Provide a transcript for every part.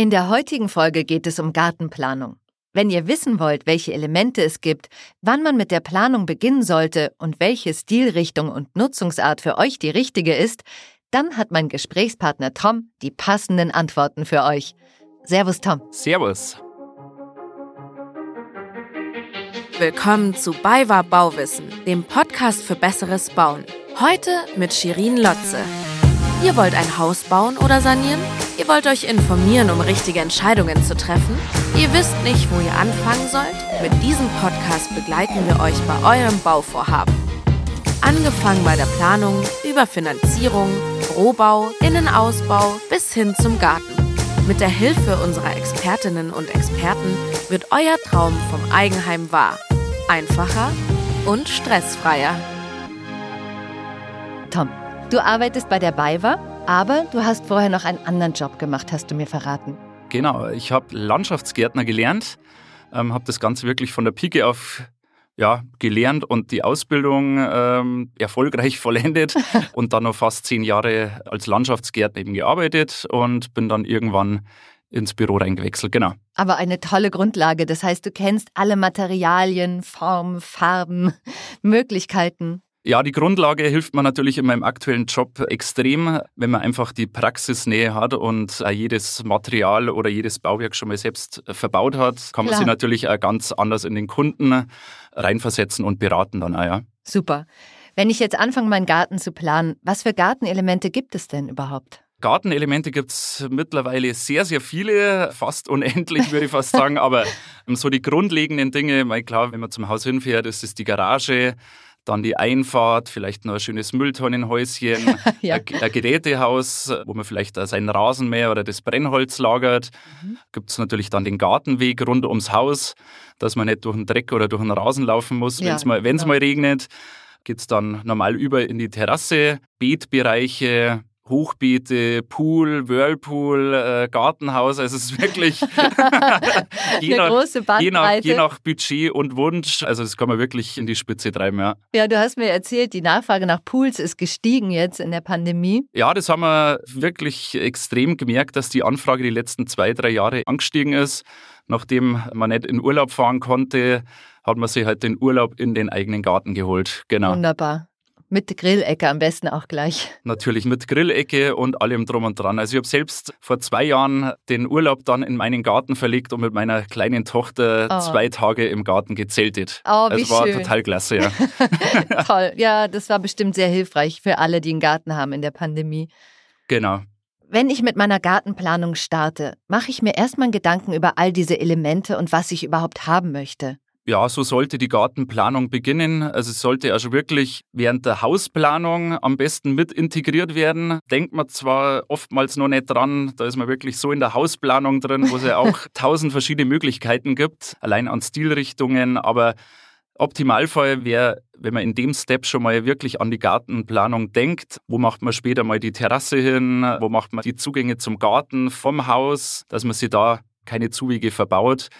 In der heutigen Folge geht es um Gartenplanung. Wenn ihr wissen wollt, welche Elemente es gibt, wann man mit der Planung beginnen sollte und welche Stilrichtung und Nutzungsart für euch die richtige ist, dann hat mein Gesprächspartner Tom die passenden Antworten für euch. Servus Tom. Servus. Willkommen zu BayWa Bauwissen, dem Podcast für besseres Bauen. Heute mit Shirin Lotze. Ihr wollt ein Haus bauen oder sanieren? Ihr wollt euch informieren, um richtige Entscheidungen zu treffen? Ihr wisst nicht, wo ihr anfangen sollt? Mit diesem Podcast begleiten wir euch bei eurem Bauvorhaben. Angefangen bei der Planung, über Finanzierung, Rohbau, Innenausbau bis hin zum Garten. Mit der Hilfe unserer Expertinnen und Experten wird euer Traum vom Eigenheim wahr. Einfacher und stressfreier. Tom, du arbeitest bei der BayWa, aber du hast vorher noch einen anderen Job gemacht, hast du mir verraten. Genau, ich habe Landschaftsgärtner gelernt, ähm, habe das Ganze wirklich von der Pike auf ja, gelernt und die Ausbildung ähm, erfolgreich vollendet und dann noch fast zehn Jahre als Landschaftsgärtner eben gearbeitet und bin dann irgendwann ins Büro reingewechselt, genau. Aber eine tolle Grundlage. Das heißt, du kennst alle Materialien, Formen, Farben, Möglichkeiten. Ja, die Grundlage hilft mir natürlich in meinem aktuellen Job extrem, wenn man einfach die Praxisnähe hat und jedes Material oder jedes Bauwerk schon mal selbst verbaut hat, kann man Klar. sich natürlich auch ganz anders in den Kunden reinversetzen und beraten dann auch, ja. Super. Wenn ich jetzt anfange, meinen Garten zu planen, was für Gartenelemente gibt es denn überhaupt? Gartenelemente gibt es mittlerweile sehr, sehr viele, fast unendlich würde ich fast sagen, aber so die grundlegenden Dinge, mal klar, wenn man zum Haus hinfährt, ist es die Garage, dann die Einfahrt, vielleicht noch ein schönes Mülltonnenhäuschen, ja. ein, ein, Gerätehaus, wo man vielleicht sein Rasenmäher oder das Brennholz lagert. Mhm. Gibt es natürlich dann den Gartenweg rund ums Haus, dass man nicht durch den Dreck oder durch den Rasen laufen muss, wenn es mal, mal regnet. Geht es dann normal über in die Terrasse, Beetbereiche, Hochbeete, Pool, Whirlpool, äh, Gartenhaus. Also es ist wirklich je, nach, große je, nach, je nach Budget und Wunsch. Also das kann man wirklich in die Spitze treiben, ja. Ja, du hast mir erzählt, die Nachfrage nach Pools ist gestiegen jetzt in der Pandemie. Ja, das haben wir wirklich extrem gemerkt, dass die Anfrage die letzten zwei, drei Jahre angestiegen ist. Nachdem man nicht in Urlaub fahren konnte, hat man sich halt den Urlaub in den eigenen Garten geholt. Genau. Wunderbar. Mit Grillecke am besten auch gleich. Natürlich mit Grillecke und allem drum und dran. Also ich habe selbst vor zwei Jahren den Urlaub dann in meinen Garten verlegt und mit meiner kleinen Tochter oh. zwei Tage im Garten gezeltet. Oh, wie das war schön. total klasse, ja. Toll. Ja, das war bestimmt sehr hilfreich für alle, die einen Garten haben in der Pandemie. Genau. Wenn ich mit meiner Gartenplanung starte, mache ich mir erstmal Gedanken über all diese Elemente und was ich überhaupt haben möchte. Ja, so sollte die Gartenplanung beginnen. Also es sollte also wirklich während der Hausplanung am besten mit integriert werden. Denkt man zwar oftmals noch nicht dran, da ist man wirklich so in der Hausplanung drin, wo es ja auch tausend verschiedene Möglichkeiten gibt, allein an Stilrichtungen, aber Optimalfall wäre, wenn man in dem Step schon mal wirklich an die Gartenplanung denkt. Wo macht man später mal die Terrasse hin? Wo macht man die Zugänge zum Garten vom Haus, dass man sich da keine Zuwege verbaut?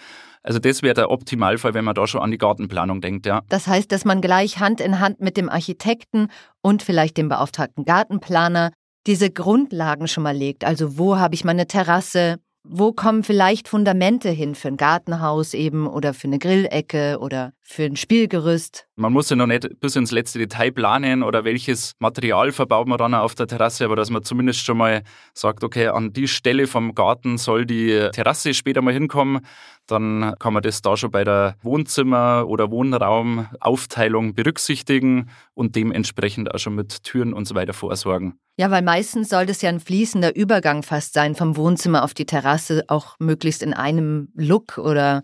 Also das wäre der Optimalfall, wenn man da schon an die Gartenplanung denkt, ja. Das heißt, dass man gleich Hand in Hand mit dem Architekten und vielleicht dem beauftragten Gartenplaner diese Grundlagen schon mal legt. Also wo habe ich meine Terrasse? Wo kommen vielleicht Fundamente hin für ein Gartenhaus eben oder für eine Grillecke oder für ein Spielgerüst? Man muss ja noch nicht bis ins letzte Detail planen oder welches Material verbaut man dann auf der Terrasse, aber dass man zumindest schon mal sagt, okay, an die Stelle vom Garten soll die Terrasse später mal hinkommen, dann kann man das da schon bei der Wohnzimmer- oder Wohnraumaufteilung berücksichtigen und dementsprechend auch schon mit Türen und so weiter vorsorgen. Ja, weil meistens soll das ja ein fließender Übergang fast sein vom Wohnzimmer auf die Terrasse, auch möglichst in einem Look oder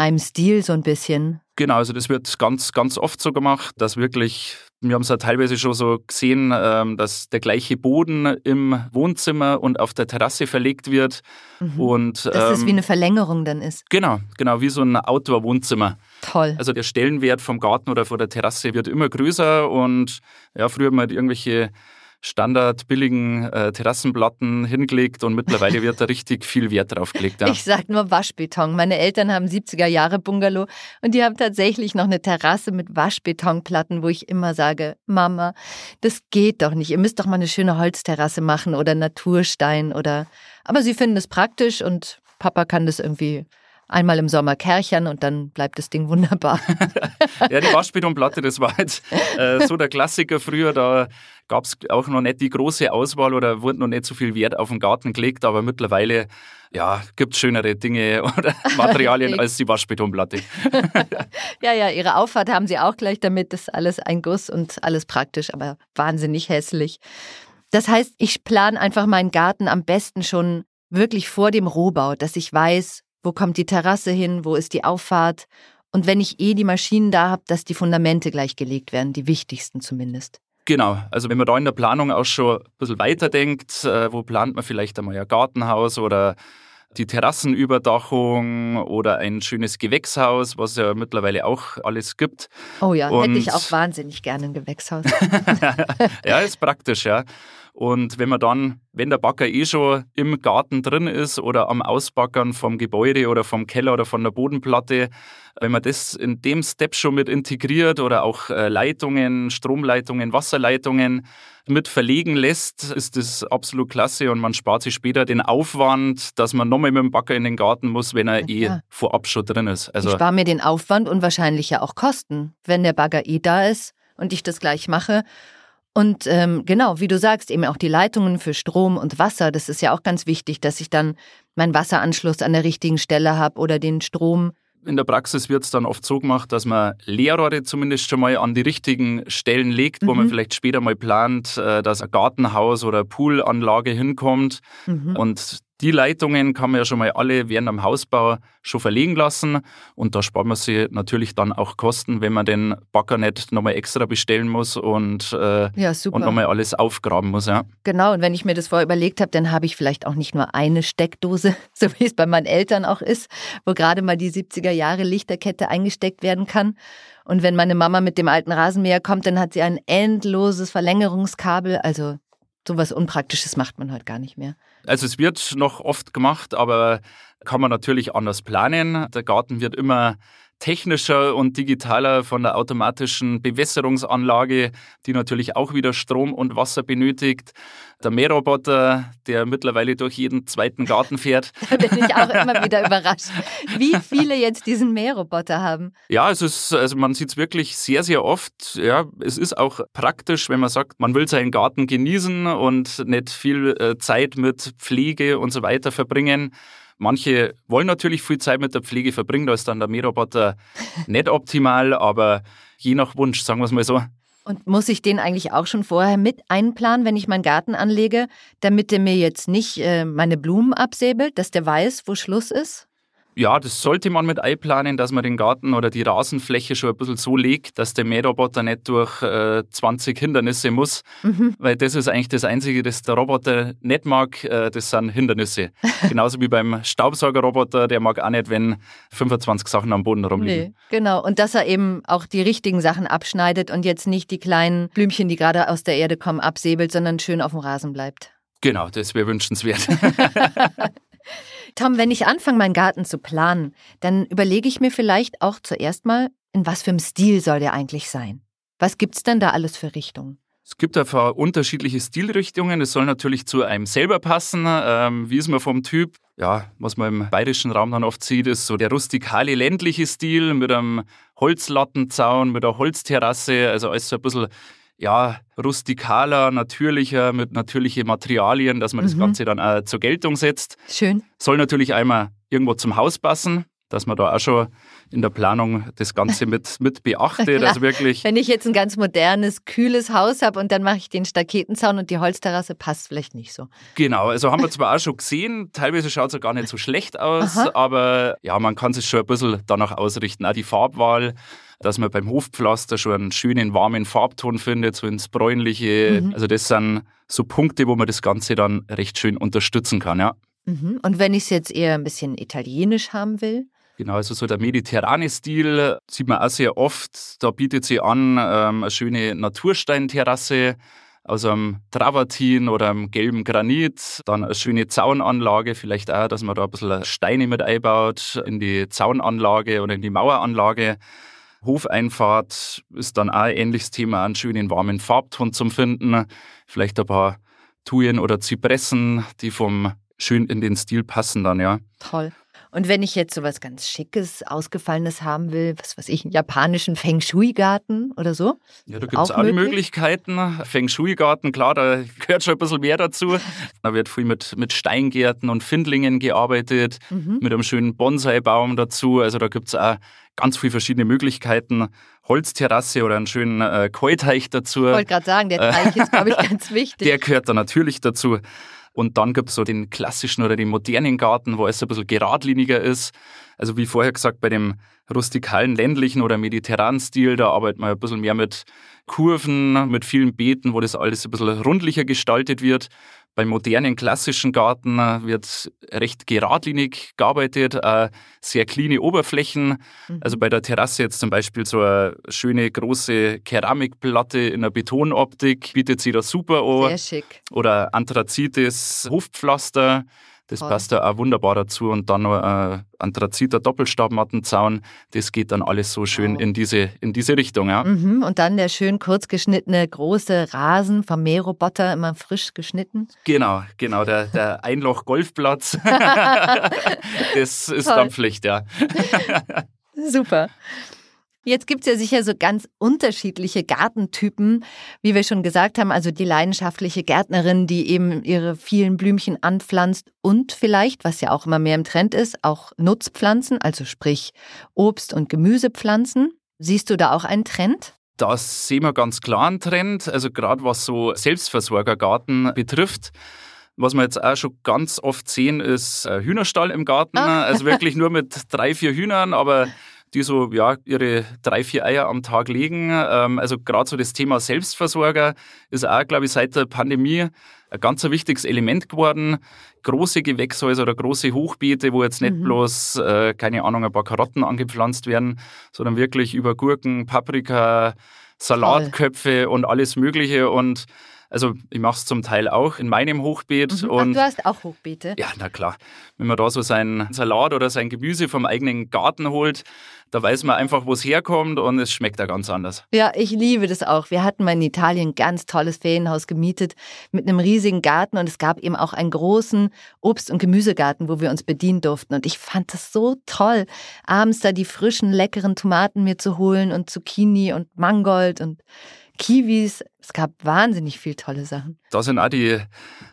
einem Stil so ein bisschen. Genau, also das wird ganz, ganz oft so gemacht, dass wirklich, wir haben es ja teilweise schon so gesehen, ähm, dass der gleiche Boden im Wohnzimmer und auf der Terrasse verlegt wird. Mhm. Und, dass es wie ähm, eine Verlängerung dann ist. Genau, genau, wie so ein Outdoor-Wohnzimmer. Toll. Also der Stellenwert vom Garten oder vor der Terrasse wird immer größer und ja, früher haben wir halt irgendwelche Standard billigen äh, Terrassenplatten hingelegt und mittlerweile wird da richtig viel Wert drauf gelegt. Ja. Ich sag nur Waschbeton. Meine Eltern haben 70er Jahre Bungalow und die haben tatsächlich noch eine Terrasse mit Waschbetonplatten, wo ich immer sage, Mama, das geht doch nicht. Ihr müsst doch mal eine schöne Holzterrasse machen oder Naturstein oder. Aber sie finden es praktisch und Papa kann das irgendwie einmal im Sommer kärchern und dann bleibt das Ding wunderbar. ja, die Waschbetonplatte, das war jetzt äh, so der Klassiker früher. Da gab es auch noch nicht die große Auswahl oder wurde noch nicht so viel Wert auf den Garten gelegt, aber mittlerweile ja, gibt es schönere Dinge oder Materialien als die Waschbetonplatte. ja, ja, ihre Auffahrt haben sie auch gleich damit. Das ist alles ein Guss und alles praktisch, aber wahnsinnig hässlich. Das heißt, ich plane einfach meinen Garten am besten schon wirklich vor dem Rohbau, dass ich weiß, wo kommt die Terrasse hin? Wo ist die Auffahrt? Und wenn ich eh die Maschinen da habe, dass die Fundamente gleich gelegt werden, die wichtigsten zumindest. Genau, also wenn man da in der Planung auch schon ein bisschen weiterdenkt, äh, wo plant man vielleicht einmal ein Gartenhaus oder die Terrassenüberdachung oder ein schönes Gewächshaus, was ja mittlerweile auch alles gibt. Oh ja, Und hätte ich auch wahnsinnig gerne ein Gewächshaus. ja, ist praktisch, ja. Und wenn man dann, wenn der Backer eh schon im Garten drin ist oder am Ausbackern vom Gebäude oder vom Keller oder von der Bodenplatte, wenn man das in dem Step schon mit integriert oder auch äh, Leitungen, Stromleitungen, Wasserleitungen mit verlegen lässt, ist das absolut klasse und man spart sich später den Aufwand, dass man nochmal mit dem Backer in den Garten muss, wenn er eh vorab schon drin ist. Also ich spare mir den Aufwand und wahrscheinlich ja auch Kosten, wenn der Bagger eh da ist und ich das gleich mache. Und ähm, genau, wie du sagst, eben auch die Leitungen für Strom und Wasser, das ist ja auch ganz wichtig, dass ich dann meinen Wasseranschluss an der richtigen Stelle habe oder den Strom. In der Praxis wird es dann oft so gemacht, dass man Leerrohre zumindest schon mal an die richtigen Stellen legt, mhm. wo man mhm. vielleicht später mal plant, äh, dass ein Gartenhaus oder eine Poolanlage hinkommt. Mhm. Und die Leitungen kann man ja schon mal alle während dem Hausbau schon verlegen lassen und da spart man sich natürlich dann auch Kosten, wenn man den Bagger nicht nochmal extra bestellen muss und, äh, ja, und nochmal alles aufgraben muss. Ja. Genau, und wenn ich mir das vorher überlegt habe, dann habe ich vielleicht auch nicht nur eine Steckdose, so wie es bei meinen Eltern auch ist, wo gerade mal die 70er Jahre Lichterkette eingesteckt werden kann. Und wenn meine Mama mit dem alten Rasenmäher kommt, dann hat sie ein endloses Verlängerungskabel. Also sowas Unpraktisches macht man heute gar nicht mehr. Also es wird noch oft gemacht, aber kann man natürlich anders planen. Der Garten wird immer technischer und digitaler von der automatischen Bewässerungsanlage, die natürlich auch wieder Strom und Wasser benötigt. Der Mähroboter, der mittlerweile durch jeden zweiten Garten fährt. da bin ich auch immer wieder überrascht, wie viele jetzt diesen Mähroboter haben. Ja, es ist, also man sieht es wirklich sehr, sehr oft. Ja, es ist auch praktisch, wenn man sagt, man will seinen Garten genießen und nicht viel äh, Zeit mit Pflege und so weiter verbringen. Manche wollen natürlich viel Zeit mit der Pflege verbringen, da ist dann der Mähroboter nicht optimal, aber je nach Wunsch, sagen wir es mal so. Und muss ich den eigentlich auch schon vorher mit einplanen, wenn ich meinen Garten anlege, damit der mir jetzt nicht äh, meine Blumen absäbelt, dass der weiß, wo Schluss ist? Ja, das sollte man mit einplanen, dass man den Garten oder die Rasenfläche schon ein bisschen so legt, dass der Mähroboter nicht durch äh, 20 Hindernisse muss, mhm. weil das ist eigentlich das Einzige, das der Roboter nicht mag, äh, das sind Hindernisse. Genauso wie beim Staubsaugerroboter, der mag auch nicht, wenn 25 Sachen am Boden rumliegen. Nee, genau, und dass er eben auch die richtigen Sachen abschneidet und jetzt nicht die kleinen Blümchen, die gerade aus der Erde kommen, absäbelt, sondern schön auf dem Rasen bleibt. Genau, das wäre wünschenswert. Tom, wenn ich anfange, meinen Garten zu planen, dann überlege ich mir vielleicht auch zuerst mal, in was für einem Stil soll der eigentlich sein? Was gibt es denn da alles für Richtungen? Es gibt einfach unterschiedliche Stilrichtungen. Es soll natürlich zu einem selber passen. Ähm, wie ist man vom Typ? Ja, was man im bayerischen Raum dann oft sieht, ist so der rustikale ländliche Stil mit einem Holzlattenzaun, mit einer Holzterrasse. Also alles so ein bisschen ja, rustikaler, natürlicher, mit natürlichen Materialien, dass man mhm. das Ganze dann auch zur Geltung setzt. Schön. Soll natürlich einmal irgendwo zum Haus passen, dass man da auch schon in der Planung das Ganze mit, mit beachtet. also wirklich. Wenn ich jetzt ein ganz modernes, kühles Haus habe und dann mache ich den Staketenzaun und die Holzterrasse, passt vielleicht nicht so. Genau, also haben wir zwar auch schon gesehen, teilweise schaut es ja gar nicht so schlecht aus, Aha. aber ja, man kann sich schon ein bisschen danach ausrichten. Auch die Farbwahl dass man beim Hofpflaster schon einen schönen warmen Farbton findet, so ins Bräunliche. Mhm. Also das sind so Punkte, wo man das Ganze dann recht schön unterstützen kann, ja. Mhm. Und wenn ich es jetzt eher ein bisschen italienisch haben will? Genau, also so der mediterrane Stil sieht man auch sehr oft. Da bietet sie an ähm, eine schöne Natursteinterrasse aus einem Travertin oder einem gelben Granit. Dann eine schöne Zaunanlage, vielleicht auch, dass man da ein bisschen Steine mit einbaut in die Zaunanlage oder in die Maueranlage. Hofeinfahrt ist dann auch ein ähnliches Thema, einen schönen warmen Farbton zum Finden. Vielleicht ein paar Thujen oder Zypressen, die vom schön in den Stil passen dann, ja. Toll. Und wenn ich jetzt so was ganz Schickes, Ausgefallenes haben will, was weiß ich, einen japanischen Feng Shui-Garten oder so? Ja, da gibt es die Möglichkeiten. Feng Shui-Garten, klar, da gehört schon ein bisschen mehr dazu. Da wird viel mit, mit Steingärten und Findlingen gearbeitet, mhm. mit einem schönen Bonsai-Baum dazu. Also da gibt es auch ganz viele verschiedene Möglichkeiten. Holzterrasse oder einen schönen äh, Keuteich dazu. Ich wollte gerade sagen, der Teich ist, glaube ich, ganz wichtig. Der gehört da natürlich dazu. Und dann gibt es so den klassischen oder den modernen Garten, wo es ein bisschen geradliniger ist. Also wie vorher gesagt, bei dem rustikalen, ländlichen oder mediterranen Stil, da arbeitet man ein bisschen mehr mit Kurven, mit vielen Beeten, wo das alles ein bisschen rundlicher gestaltet wird. Beim modernen klassischen Garten äh, wird recht geradlinig gearbeitet, äh, sehr cleane Oberflächen. Mhm. Also bei der Terrasse jetzt zum Beispiel so eine schöne große Keramikplatte in einer Betonoptik bietet sich da super an. Sehr schick. Oder Anthrazites Hofpflaster. Das Toll. passt da auch wunderbar dazu. Und dann noch ein Anthraziter Doppelstabmattenzaun. Das geht dann alles so schön wow. in, diese, in diese Richtung. Ja. Mhm. Und dann der schön kurz geschnittene große Rasen vom Mähroboter, immer frisch geschnitten. Genau, genau. Der, der Einloch-Golfplatz. das ist Toll. dann Pflicht, ja. Super. Jetzt gibt es ja sicher so ganz unterschiedliche Gartentypen, wie wir schon gesagt haben, also die leidenschaftliche Gärtnerin, die eben ihre vielen Blümchen anpflanzt und vielleicht, was ja auch immer mehr im Trend ist, auch Nutzpflanzen, also sprich Obst- und Gemüsepflanzen. Siehst du da auch einen Trend? Da sehen wir ganz klar einen Trend, also gerade was so Selbstversorgergarten betrifft. Was wir jetzt auch schon ganz oft sehen, ist Hühnerstall im Garten. Ah. Also wirklich nur mit drei, vier Hühnern, aber die so ja, ihre drei, vier Eier am Tag legen. Ähm, also gerade so das Thema Selbstversorger ist auch, glaube ich, seit der Pandemie ein ganz wichtiges Element geworden. Große Gewächshäuser oder große Hochbeete, wo jetzt nicht mhm. bloß, äh, keine Ahnung, ein paar Karotten angepflanzt werden, sondern wirklich über Gurken, Paprika, Salatköpfe Toll. und alles Mögliche. Und also ich mache es zum Teil auch in meinem Hochbeet. Mhm. Und Ach, du hast auch Hochbeete? Ja, na klar. Wenn man da so sein Salat oder sein Gemüse vom eigenen Garten holt, da weiß man einfach, wo es herkommt und es schmeckt da ganz anders. Ja, ich liebe das auch. Wir hatten mal in Italien ein ganz tolles Ferienhaus gemietet mit einem riesigen Garten und es gab eben auch einen großen Obst- und Gemüsegarten, wo wir uns bedienen durften. Und ich fand das so toll, abends da die frischen, leckeren Tomaten mir zu holen und Zucchini und Mangold und Kiwis. Es gab wahnsinnig viele tolle Sachen. Da sind auch die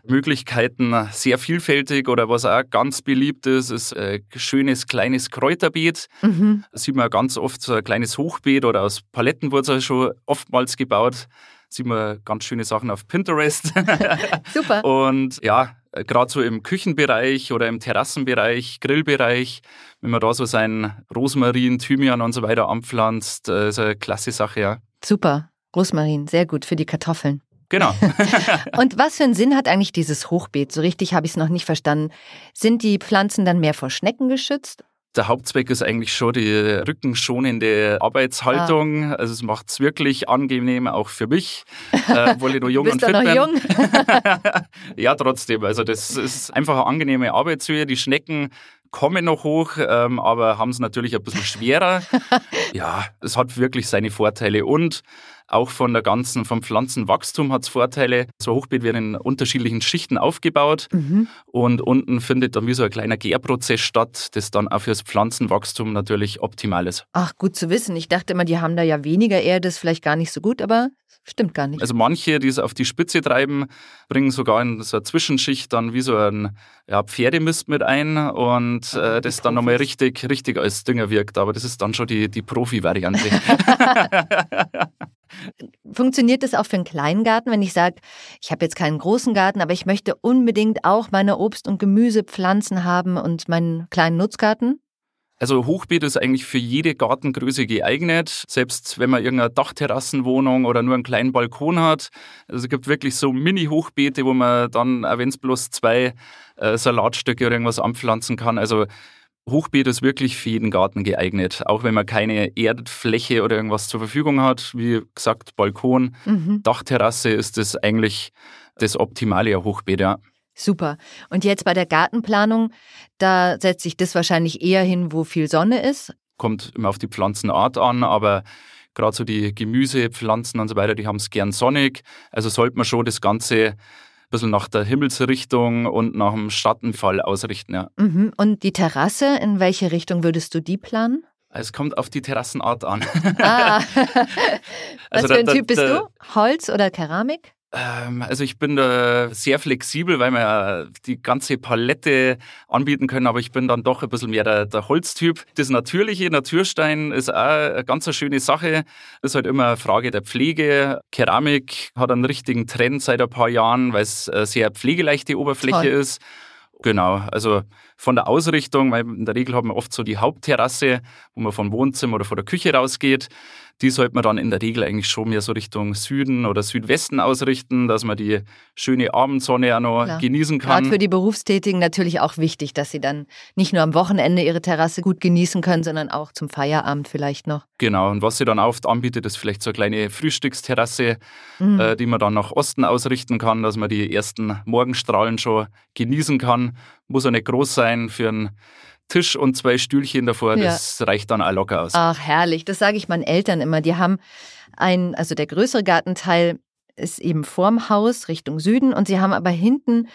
Möglichkeiten sehr vielfältig oder was auch ganz beliebt ist, ist ein schönes kleines Kräuterbeet. Mhm. Da sieht man ganz oft so ein kleines Hochbeet oder aus Paletten wurde es schon oftmals gebaut. Da sieht man ganz schöne Sachen auf Pinterest. Super. Und ja, gerade so im Küchenbereich oder im Terrassenbereich, Grillbereich, wenn man da so sein Rosmarin, Thymian und so weiter anpflanzt, äh, ist eine klasse Sache, ja. Super. Rosmarin, sehr gut für die Kartoffeln. Genau. und was für einen Sinn hat eigentlich dieses Hochbeet? So richtig habe ich es noch nicht verstanden. Sind die Pflanzen dann mehr vor Schnecken geschützt? Der Hauptzweck ist eigentlich schon die rückenschonende Arbeitshaltung. Ah. Also es macht es wirklich angenehm, auch für mich, äh, obwohl ich noch jung und fit noch bin. Jung? ja, trotzdem. Also das ist einfach eine angenehme Arbeitshöhe. Die Schnecken kommen noch hoch, ähm, aber haben es natürlich ein bisschen schwerer. ja, es hat wirklich seine Vorteile und auch von der ganzen, vom Pflanzenwachstum hat es Vorteile. So ein Hochbeet wird in unterschiedlichen Schichten aufgebaut mhm. und unten findet dann wie so ein kleiner Gärprozess statt, das dann auch fürs Pflanzenwachstum natürlich optimal ist. Ach, gut zu wissen. Ich dachte immer, die haben da ja weniger Erde, ist vielleicht gar nicht so gut, aber Stimmt gar nicht. Also manche, die es auf die Spitze treiben, bringen sogar in so eine Zwischenschicht dann wie so ein ja, Pferdemist mit ein und äh, das dann nochmal richtig, richtig als Dünger wirkt. Aber das ist dann schon die, die Profi-Variante. Funktioniert das auch für einen kleinen Garten, wenn ich sage, ich habe jetzt keinen großen Garten, aber ich möchte unbedingt auch meine Obst- und Gemüsepflanzen haben und meinen kleinen Nutzgarten? Also Hochbeet ist eigentlich für jede Gartengröße geeignet, selbst wenn man irgendeine Dachterrassenwohnung oder nur einen kleinen Balkon hat. Also es gibt wirklich so Mini-Hochbeete, wo man dann, wenn es bloß zwei äh, Salatstücke oder irgendwas anpflanzen kann. Also Hochbeet ist wirklich für jeden Garten geeignet. Auch wenn man keine Erdfläche oder irgendwas zur Verfügung hat. Wie gesagt, Balkon, mhm. Dachterrasse ist das eigentlich das optimale Hochbeet, ja. Super. Und jetzt bei der Gartenplanung, da setzt sich das wahrscheinlich eher hin, wo viel Sonne ist. Kommt immer auf die Pflanzenart an, aber gerade so die Gemüsepflanzen und so weiter, die haben es gern sonnig. Also sollte man schon das Ganze ein bisschen nach der Himmelsrichtung und nach dem Schattenfall ausrichten. Ja. Mhm. Und die Terrasse, in welche Richtung würdest du die planen? Es kommt auf die Terrassenart an. Ah. Was also für ein da, Typ bist da, du? Holz oder Keramik? Ähm, also ich bin da sehr flexibel, weil wir ja die ganze Palette anbieten können, aber ich bin dann doch ein bisschen mehr der, der Holztyp. Das natürliche Naturstein ist auch eine ganz schöne Sache. Ist halt immer eine Frage der Pflege. Keramik hat einen richtigen Trend seit ein paar Jahren, weil es eine sehr pflegeleichte Oberfläche Toll. ist. Genau, also von der Ausrichtung, weil in der Regel haben wir oft so die Hauptterrasse, wo man vom Wohnzimmer oder von der Küche rausgeht die sollte man dann in der Regel eigentlich schon mehr so Richtung Süden oder Südwesten ausrichten, dass man die schöne Abendsonne auch noch Klar. genießen kann. Gerade für die Berufstätigen natürlich auch wichtig, dass sie dann nicht nur am Wochenende ihre Terrasse gut genießen können, sondern auch zum Feierabend vielleicht noch. Genau, und was sie dann oft anbietet, ist vielleicht so eine kleine Frühstücksterrasse, mhm. äh, die man dann nach Osten ausrichten kann, dass man die ersten Morgenstrahlen schon genießen kann. Muss auch nicht groß sein für einen Tisch und zwei Stühlchen davor, ja. das reicht dann auch locker aus. Ach, herrlich. Das sage ich meinen Eltern immer. Die haben ein, also der größere Gartenteil ist eben vorm Haus Richtung Süden und sie haben aber hinten,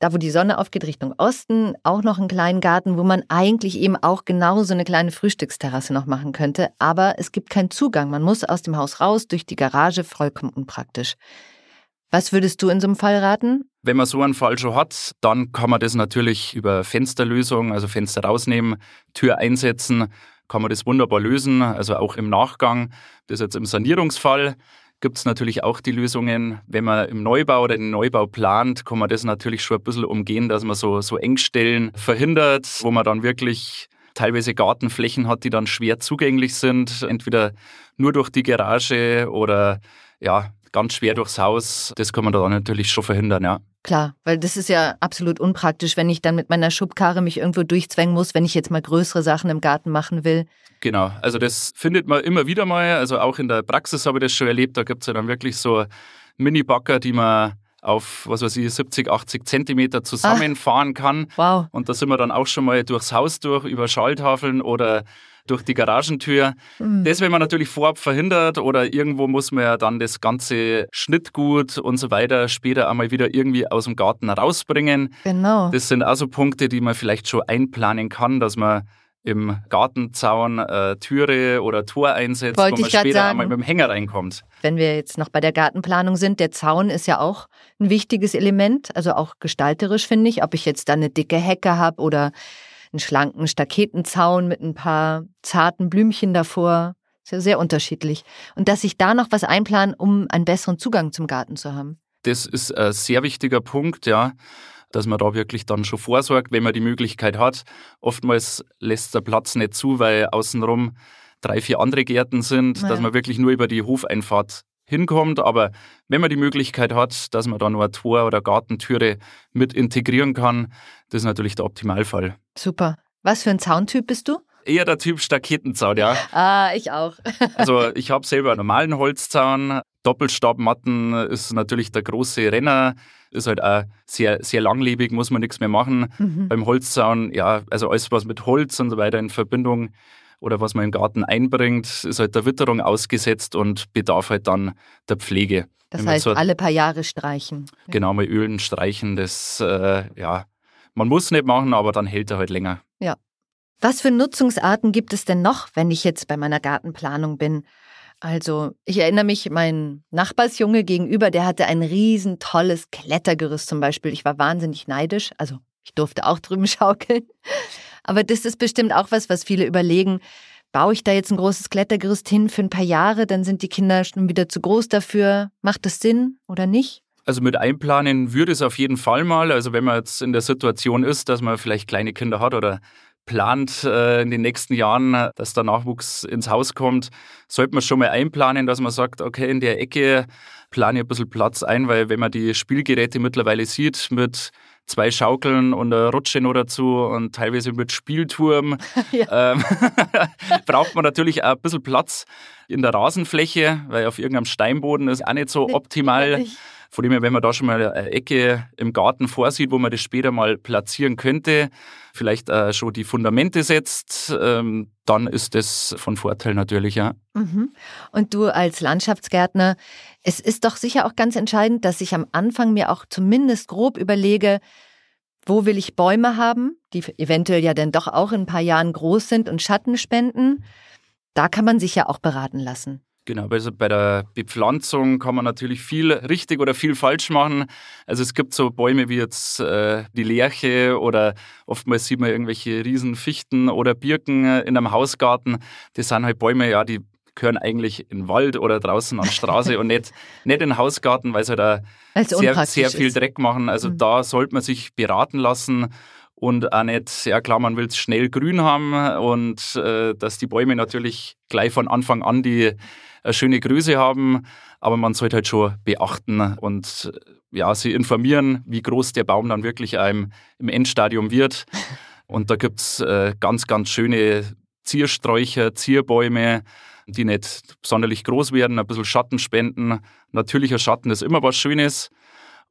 da wo die Sonne aufgeht, Richtung Osten, auch noch einen kleinen Garten, wo man eigentlich eben auch genau so eine kleine Frühstücksterrasse noch machen könnte. Aber es gibt keinen Zugang. Man muss aus dem Haus raus, durch die Garage, vollkommen unpraktisch. Was würdest du in so einem Fall raten? Wenn man so einen Fall schon hat, dann kann man das natürlich über Fensterlösung, also Fenster rausnehmen, Tür einsetzen, kann man das wunderbar lösen, also auch im Nachgang. Das jetzt im Sanierungsfall gibt es natürlich auch die Lösungen. Wenn man im Neubau oder den Neubau plant, kann man das natürlich schon ein bisschen umgehen, dass man so, so Engstellen verhindert, wo man dann wirklich teilweise Gartenflächen hat, die dann schwer zugänglich sind, entweder nur durch die Garage oder ja, ganz schwer durchs Haus. Das kann man da natürlich schon verhindern, ja. Klar, weil das ist ja absolut unpraktisch, wenn ich dann mit meiner Schubkarre mich irgendwo durchzwängen muss, wenn ich jetzt mal größere Sachen im Garten machen will. Genau, also das findet man immer wieder mal. Also auch in der Praxis habe ich das schon erlebt. Da gibt es ja dann wirklich so Mini-Bagger, die man auf, was weiß ich, 70, 80 Zentimeter zusammenfahren ah, kann. Wow. Und da sind wir dann auch schon mal durchs Haus durch, über Schalltafeln oder durch die Garagentür. Mhm. Das, wenn man natürlich vorab verhindert oder irgendwo muss man ja dann das ganze Schnittgut und so weiter später einmal wieder irgendwie aus dem Garten rausbringen. Genau. Das sind also Punkte, die man vielleicht schon einplanen kann, dass man im Gartenzaun äh, Türe oder Tor einsetzt, Wollte wo man später sagen, einmal mit dem Hänger reinkommt. Wenn wir jetzt noch bei der Gartenplanung sind, der Zaun ist ja auch ein wichtiges Element, also auch gestalterisch finde ich, ob ich jetzt da eine dicke Hecke habe oder einen schlanken Staketenzaun mit ein paar zarten Blümchen davor. Ist ja sehr unterschiedlich. Und dass ich da noch was einplanen, um einen besseren Zugang zum Garten zu haben. Das ist ein sehr wichtiger Punkt, ja dass man da wirklich dann schon vorsorgt, wenn man die Möglichkeit hat. Oftmals lässt der Platz nicht zu, weil außenrum drei, vier andere Gärten sind, naja. dass man wirklich nur über die Hofeinfahrt hinkommt. Aber wenn man die Möglichkeit hat, dass man da nur ein Tor oder Gartentüre mit integrieren kann, das ist natürlich der Optimalfall. Super. Was für ein Zauntyp bist du? Eher der Typ Staketenzaun, ja. Ah, ich auch. also ich habe selber einen normalen Holzzaun. Doppelstabmatten ist natürlich der große Renner. Ist halt auch sehr, sehr langlebig, muss man nichts mehr machen. Mhm. Beim Holzzaun, ja, also alles, was mit Holz und so weiter in Verbindung oder was man im Garten einbringt, ist halt der Witterung ausgesetzt und bedarf halt dann der Pflege. Das heißt, so alle paar Jahre streichen. Genau, mal ölen, streichen, das, äh, ja, man muss nicht machen, aber dann hält er halt länger. Ja. Was für Nutzungsarten gibt es denn noch, wenn ich jetzt bei meiner Gartenplanung bin? Also, ich erinnere mich, mein Nachbarsjunge gegenüber, der hatte ein riesen tolles Klettergerüst zum Beispiel. Ich war wahnsinnig neidisch. Also, ich durfte auch drüben schaukeln. Aber das ist bestimmt auch was, was viele überlegen. Baue ich da jetzt ein großes Klettergerüst hin für ein paar Jahre, dann sind die Kinder schon wieder zu groß dafür. Macht das Sinn oder nicht? Also mit einplanen würde es auf jeden Fall mal. Also wenn man jetzt in der Situation ist, dass man vielleicht kleine Kinder hat oder plant äh, in den nächsten Jahren, dass der Nachwuchs ins Haus kommt, sollte man schon mal einplanen, dass man sagt, okay, in der Ecke plane ich ein bisschen Platz ein, weil wenn man die Spielgeräte mittlerweile sieht mit zwei Schaukeln und eine Rutsche noch dazu und teilweise mit Spielturm. Ja. Ähm, braucht man natürlich auch ein bisschen Platz in der Rasenfläche, weil auf irgendeinem Steinboden ist auch nicht so optimal. Von dem her, wenn man da schon mal eine Ecke im Garten vorsieht, wo man das später mal platzieren könnte, vielleicht äh, schon die Fundamente setzt, ähm, dann ist das von Vorteil natürlich, ja. Mhm. Und du als Landschaftsgärtner, es ist doch sicher auch ganz entscheidend, dass ich am Anfang mir auch zumindest grob überlege, wo will ich Bäume haben, die eventuell ja dann doch auch in ein paar Jahren groß sind und Schatten spenden. Da kann man sich ja auch beraten lassen. Genau, also bei der Bepflanzung kann man natürlich viel richtig oder viel falsch machen. Also es gibt so Bäume wie jetzt äh, die Lerche oder oftmals sieht man irgendwelche Riesenfichten oder Birken in einem Hausgarten. Das sind halt Bäume, ja, die gehören eigentlich in den Wald oder draußen an Straße und nicht, nicht in den Hausgarten, weil sie halt da sehr, sehr viel Dreck machen. Also mhm. da sollte man sich beraten lassen und auch nicht, ja klar, man will es schnell grün haben und äh, dass die Bäume natürlich gleich von Anfang an die schöne Größe haben, aber man sollte halt schon beachten und ja, sie informieren, wie groß der Baum dann wirklich einem im Endstadium wird. Und da gibt es äh, ganz, ganz schöne Ziersträucher, Zierbäume, die nicht sonderlich groß werden, ein bisschen Schatten spenden. Natürlicher Schatten ist immer was Schönes.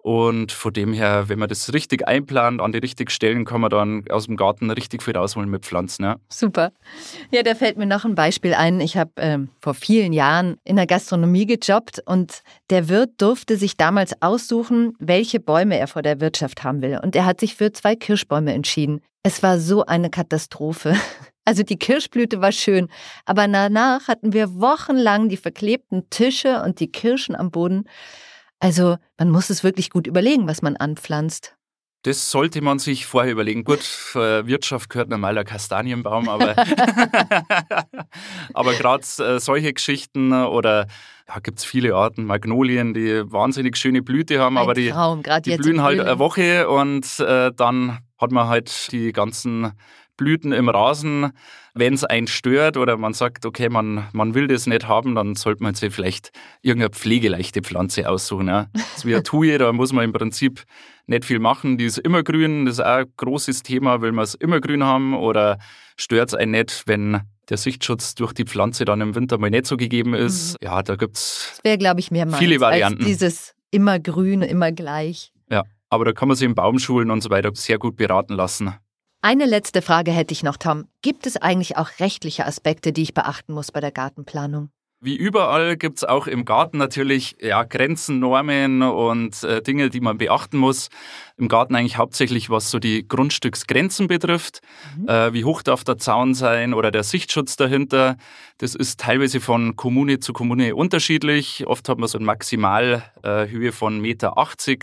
Und von dem her, wenn man das richtig einplant, an die richtigen Stellen, kann man dann aus dem Garten richtig viel rausholen mit Pflanzen. Ja. Super. Ja, da fällt mir noch ein Beispiel ein. Ich habe ähm, vor vielen Jahren in der Gastronomie gejobbt und der Wirt durfte sich damals aussuchen, welche Bäume er vor der Wirtschaft haben will. Und er hat sich für zwei Kirschbäume entschieden. Es war so eine Katastrophe. Also die Kirschblüte war schön, aber danach hatten wir wochenlang die verklebten Tische und die Kirschen am Boden. Also man muss es wirklich gut überlegen, was man anpflanzt. Das sollte man sich vorher überlegen. Gut, für Wirtschaft gehört normaler Kastanienbaum, aber, aber gerade äh, solche Geschichten oder da gibt es viele Arten, Magnolien, die wahnsinnig schöne Blüte haben, Ein aber die, Traum, die blühen halt eine Woche und äh, dann hat man halt die ganzen Blüten im Rasen. Wenn es einen stört oder man sagt, okay, man, man will das nicht haben, dann sollte man sich vielleicht irgendeine pflegeleichte Pflanze aussuchen. Ja. Das ist wie eine Tuje, da muss man im Prinzip nicht viel machen. Die ist immer grün, das ist auch ein großes Thema, will man es immer grün haben oder stört es einen nicht, wenn der Sichtschutz durch die Pflanze dann im Winter mal nicht so gegeben ist. Mhm. Ja, da gibt es viele Varianten. Als dieses immer grün, immer gleich. Ja, aber da kann man sich in Baumschulen und so weiter sehr gut beraten lassen. Eine letzte Frage hätte ich noch, Tom. Gibt es eigentlich auch rechtliche Aspekte, die ich beachten muss bei der Gartenplanung? Wie überall gibt es auch im Garten natürlich ja, Grenzen, Normen und äh, Dinge, die man beachten muss. Im Garten eigentlich hauptsächlich, was so die Grundstücksgrenzen betrifft. Mhm. Äh, wie hoch darf der Zaun sein oder der Sichtschutz dahinter? Das ist teilweise von Kommune zu Kommune unterschiedlich. Oft hat man so eine Maximalhöhe äh, von 1,80 Meter,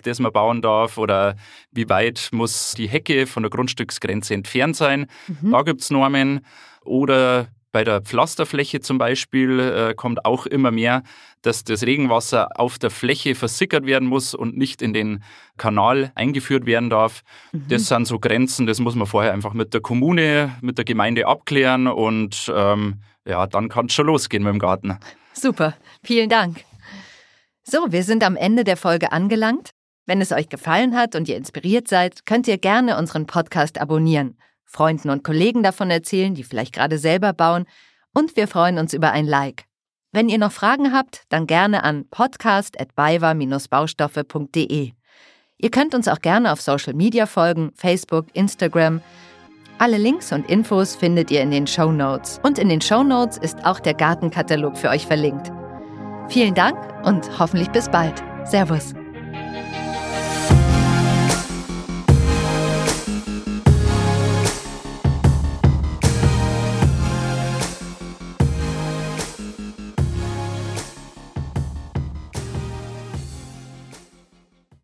das man bauen darf. Oder wie weit muss die Hecke von der Grundstücksgrenze entfernt sein? Mhm. Da gibt es Normen. Oder bei der Pflasterfläche zum Beispiel äh, kommt auch immer mehr, dass das Regenwasser auf der Fläche versickert werden muss und nicht in den Kanal eingeführt werden darf. Mhm. Das sind so Grenzen, das muss man vorher einfach mit der Kommune, mit der Gemeinde abklären und ähm, ja, dann kann es schon losgehen mit dem Garten. Super, vielen Dank. So, wir sind am Ende der Folge angelangt. Wenn es euch gefallen hat und ihr inspiriert seid, könnt ihr gerne unseren Podcast abonnieren. Freunden und Kollegen davon erzählen, die vielleicht gerade selber bauen, und wir freuen uns über ein Like. Wenn ihr noch Fragen habt, dann gerne an podcast@baiwa-baustoffe.de. Ihr könnt uns auch gerne auf Social Media folgen, Facebook, Instagram. Alle Links und Infos findet ihr in den Show Notes. Und in den Show Notes ist auch der Gartenkatalog für euch verlinkt. Vielen Dank und hoffentlich bis bald. Servus.